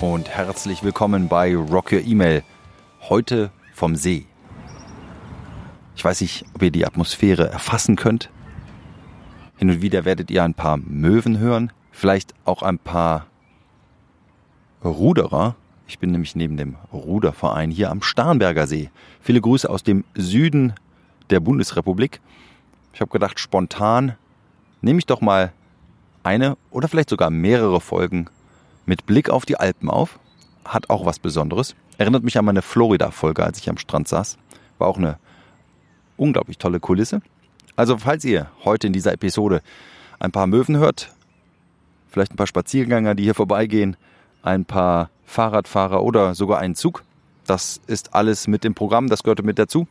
und herzlich willkommen bei Rock Your Email. Heute vom See. Ich weiß nicht, ob ihr die Atmosphäre erfassen könnt. Hin und wieder werdet ihr ein paar Möwen hören, vielleicht auch ein paar Ruderer. Ich bin nämlich neben dem Ruderverein hier am Starnberger See. Viele Grüße aus dem Süden der Bundesrepublik. Ich habe gedacht, spontan nehme ich doch mal eine oder vielleicht sogar mehrere Folgen mit Blick auf die Alpen auf. Hat auch was Besonderes. Erinnert mich an meine Florida-Folge, als ich am Strand saß. War auch eine unglaublich tolle Kulisse. Also falls ihr heute in dieser Episode ein paar Möwen hört, vielleicht ein paar Spaziergänger, die hier vorbeigehen, ein paar Fahrradfahrer oder sogar einen Zug, das ist alles mit im Programm, das gehört mit dazu.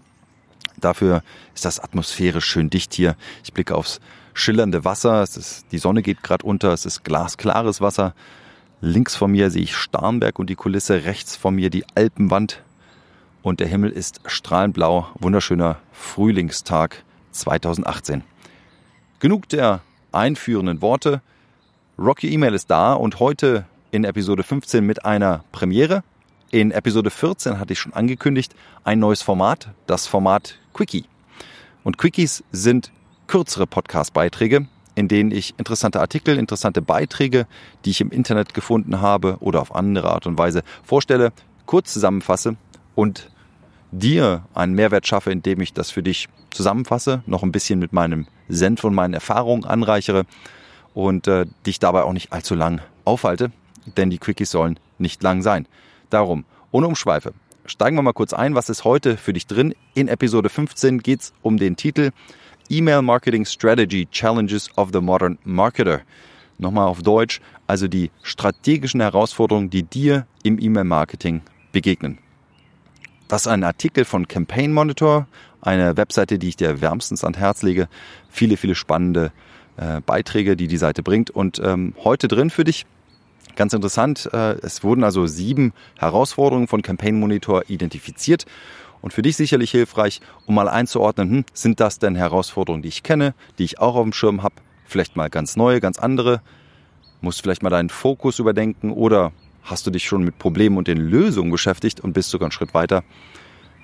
Dafür ist das atmosphärisch schön dicht hier. Ich blicke aufs schillernde Wasser, ist, die Sonne geht gerade unter, es ist glasklares Wasser. Links von mir sehe ich Starnberg und die Kulisse, rechts von mir die Alpenwand und der Himmel ist strahlend blau. Wunderschöner Frühlingstag 2018. Genug der einführenden Worte. Rocky E-Mail ist da und heute in Episode 15 mit einer Premiere. In Episode 14 hatte ich schon angekündigt ein neues Format, das Format Quickie. Und Quickies sind kürzere Podcast-Beiträge, in denen ich interessante Artikel, interessante Beiträge, die ich im Internet gefunden habe oder auf andere Art und Weise vorstelle, kurz zusammenfasse und dir einen Mehrwert schaffe, indem ich das für dich zusammenfasse, noch ein bisschen mit meinem Senf und meinen Erfahrungen anreichere und äh, dich dabei auch nicht allzu lang aufhalte, denn die Quickies sollen nicht lang sein. Darum, ohne Umschweife, steigen wir mal kurz ein. Was ist heute für dich drin? In Episode 15 geht es um den Titel Email Marketing Strategy Challenges of the Modern Marketer. Nochmal auf Deutsch, also die strategischen Herausforderungen, die dir im E-Mail-Marketing begegnen. Das ist ein Artikel von Campaign Monitor, eine Webseite, die ich dir wärmstens ans Herz lege. Viele, viele spannende äh, Beiträge, die die Seite bringt. Und ähm, heute drin für dich, ganz interessant, äh, es wurden also sieben Herausforderungen von Campaign Monitor identifiziert und für dich sicherlich hilfreich, um mal einzuordnen, hm, sind das denn Herausforderungen, die ich kenne, die ich auch auf dem Schirm habe, vielleicht mal ganz neue, ganz andere, musst vielleicht mal deinen Fokus überdenken oder hast du dich schon mit Problemen und den Lösungen beschäftigt und bist sogar einen Schritt weiter.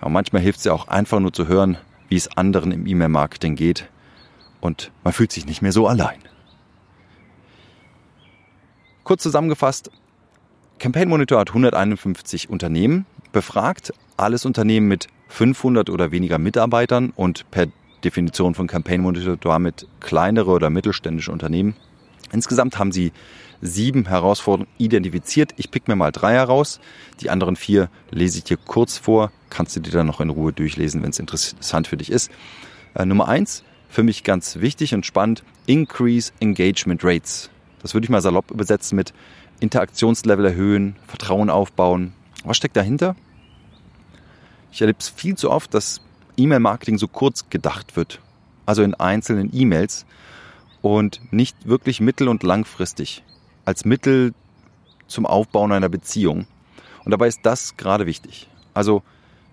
Ja, manchmal hilft es ja auch einfach nur zu hören, wie es anderen im E-Mail-Marketing geht und man fühlt sich nicht mehr so allein. Kurz zusammengefasst, Campaign Monitor hat 151 Unternehmen befragt, alles Unternehmen mit 500 oder weniger Mitarbeitern und per Definition von Campaign Monitor damit kleinere oder mittelständische Unternehmen. Insgesamt haben sie sieben Herausforderungen identifiziert. Ich pick mir mal drei heraus. Die anderen vier lese ich dir kurz vor. Kannst du dir dann noch in Ruhe durchlesen, wenn es interessant für dich ist. Äh, Nummer eins, für mich ganz wichtig und spannend, Increase Engagement Rates. Das würde ich mal salopp übersetzen mit Interaktionslevel erhöhen, Vertrauen aufbauen. Was steckt dahinter? Ich erlebe es viel zu oft, dass E-Mail-Marketing so kurz gedacht wird. Also in einzelnen E-Mails und nicht wirklich mittel- und langfristig. Als Mittel zum Aufbauen einer Beziehung. Und dabei ist das gerade wichtig. Also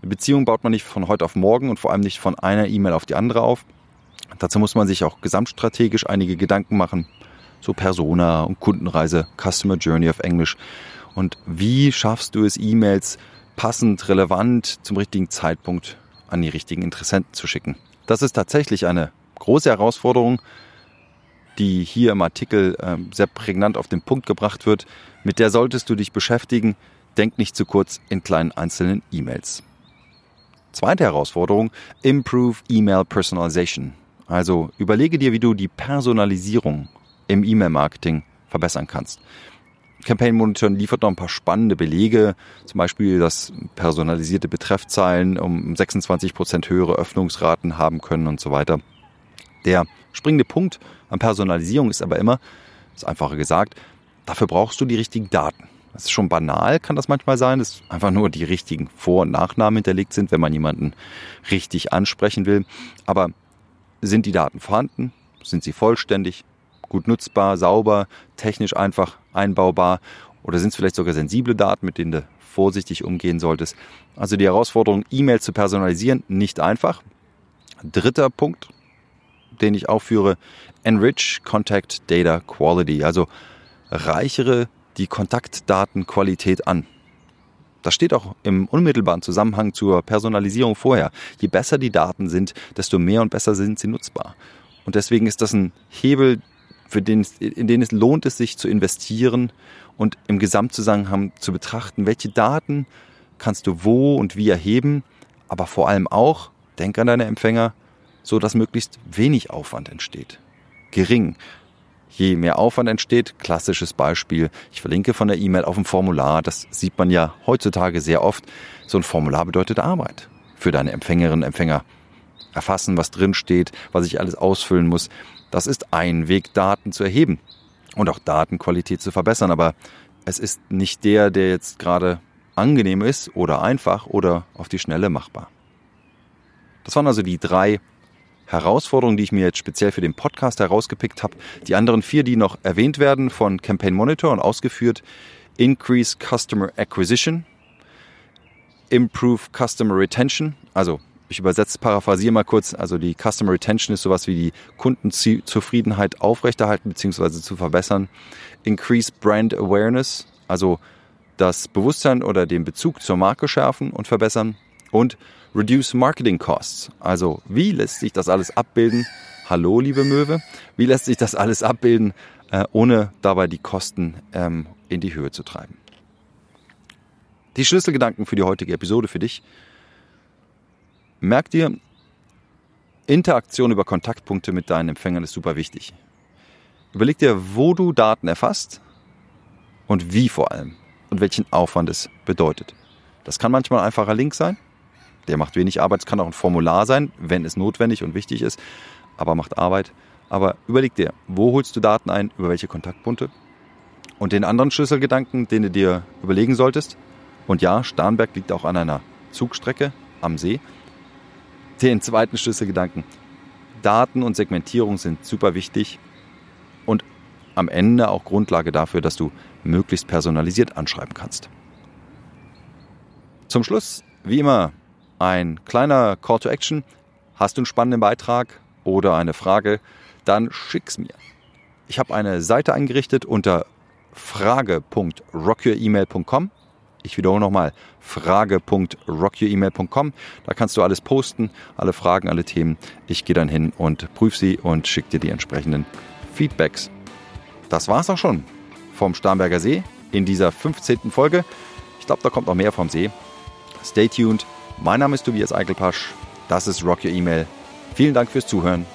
eine Beziehung baut man nicht von heute auf morgen und vor allem nicht von einer E-Mail auf die andere auf. Dazu muss man sich auch gesamtstrategisch einige Gedanken machen. So Persona und Kundenreise, Customer Journey auf Englisch. Und wie schaffst du es, E-Mails passend, relevant zum richtigen Zeitpunkt an die richtigen Interessenten zu schicken. Das ist tatsächlich eine große Herausforderung, die hier im Artikel äh, sehr prägnant auf den Punkt gebracht wird. Mit der solltest du dich beschäftigen. Denk nicht zu kurz in kleinen einzelnen E-Mails. Zweite Herausforderung, Improve Email Personalization. Also überlege dir, wie du die Personalisierung im E-Mail-Marketing verbessern kannst. Campaign Monitor liefert noch ein paar spannende Belege, zum Beispiel, dass personalisierte Betreffzeilen um 26 Prozent höhere Öffnungsraten haben können und so weiter. Der springende Punkt an Personalisierung ist aber immer, ist einfacher gesagt, dafür brauchst du die richtigen Daten. Das ist schon banal, kann das manchmal sein, dass einfach nur die richtigen Vor- und Nachnamen hinterlegt sind, wenn man jemanden richtig ansprechen will. Aber sind die Daten vorhanden? Sind sie vollständig? Gut nutzbar, sauber, technisch einfach einbaubar? Oder sind es vielleicht sogar sensible Daten, mit denen du vorsichtig umgehen solltest? Also die Herausforderung, E-Mail zu personalisieren, nicht einfach. Dritter Punkt, den ich aufführe, Enrich Contact Data Quality, also reichere die Kontaktdatenqualität an. Das steht auch im unmittelbaren Zusammenhang zur Personalisierung vorher. Je besser die Daten sind, desto mehr und besser sind sie nutzbar. Und deswegen ist das ein Hebel, für den, in den es lohnt es sich zu investieren und im Gesamtzusammenhang zu betrachten, welche Daten kannst du wo und wie erheben, aber vor allem auch, denk an deine Empfänger, so dass möglichst wenig Aufwand entsteht. Gering. Je mehr Aufwand entsteht, klassisches Beispiel, ich verlinke von der E-Mail auf ein Formular, das sieht man ja heutzutage sehr oft. So ein Formular bedeutet Arbeit für deine Empfängerinnen und Empfänger. Erfassen, was drin steht, was ich alles ausfüllen muss. Das ist ein Weg, Daten zu erheben und auch Datenqualität zu verbessern. Aber es ist nicht der, der jetzt gerade angenehm ist oder einfach oder auf die Schnelle machbar. Das waren also die drei Herausforderungen, die ich mir jetzt speziell für den Podcast herausgepickt habe. Die anderen vier, die noch erwähnt werden von Campaign Monitor und ausgeführt, Increase Customer Acquisition, Improve Customer Retention, also ich übersetze, paraphrasiere mal kurz, also die Customer Retention ist sowas wie die Kundenzufriedenheit aufrechterhalten bzw. zu verbessern. Increase Brand Awareness, also das Bewusstsein oder den Bezug zur Marke schärfen und verbessern. Und Reduce Marketing Costs. Also wie lässt sich das alles abbilden? Hallo, liebe Möwe. Wie lässt sich das alles abbilden, äh, ohne dabei die Kosten ähm, in die Höhe zu treiben? Die Schlüsselgedanken für die heutige Episode für dich. Merk dir, Interaktion über Kontaktpunkte mit deinen Empfängern ist super wichtig. Überleg dir, wo du Daten erfasst und wie vor allem und welchen Aufwand es bedeutet. Das kann manchmal ein einfacher Link sein, der macht wenig Arbeit. Es kann auch ein Formular sein, wenn es notwendig und wichtig ist, aber macht Arbeit. Aber überleg dir, wo holst du Daten ein, über welche Kontaktpunkte? Und den anderen Schlüsselgedanken, den du dir überlegen solltest, und ja, Starnberg liegt auch an einer Zugstrecke am See. Den zweiten Schlüsselgedanken, Daten und Segmentierung sind super wichtig und am Ende auch Grundlage dafür, dass du möglichst personalisiert anschreiben kannst. Zum Schluss, wie immer, ein kleiner Call to Action. Hast du einen spannenden Beitrag oder eine Frage, dann schick's mir. Ich habe eine Seite eingerichtet unter frage.rockyouremail.com. Ich wiederhole nochmal, frage.rockyouremail.com. Da kannst du alles posten, alle Fragen, alle Themen. Ich gehe dann hin und prüfe sie und schicke dir die entsprechenden Feedbacks. Das war's auch schon vom Starnberger See in dieser 15. Folge. Ich glaube, da kommt noch mehr vom See. Stay tuned. Mein Name ist Tobias Eichelpasch. Das ist Rock Your Email. Vielen Dank fürs Zuhören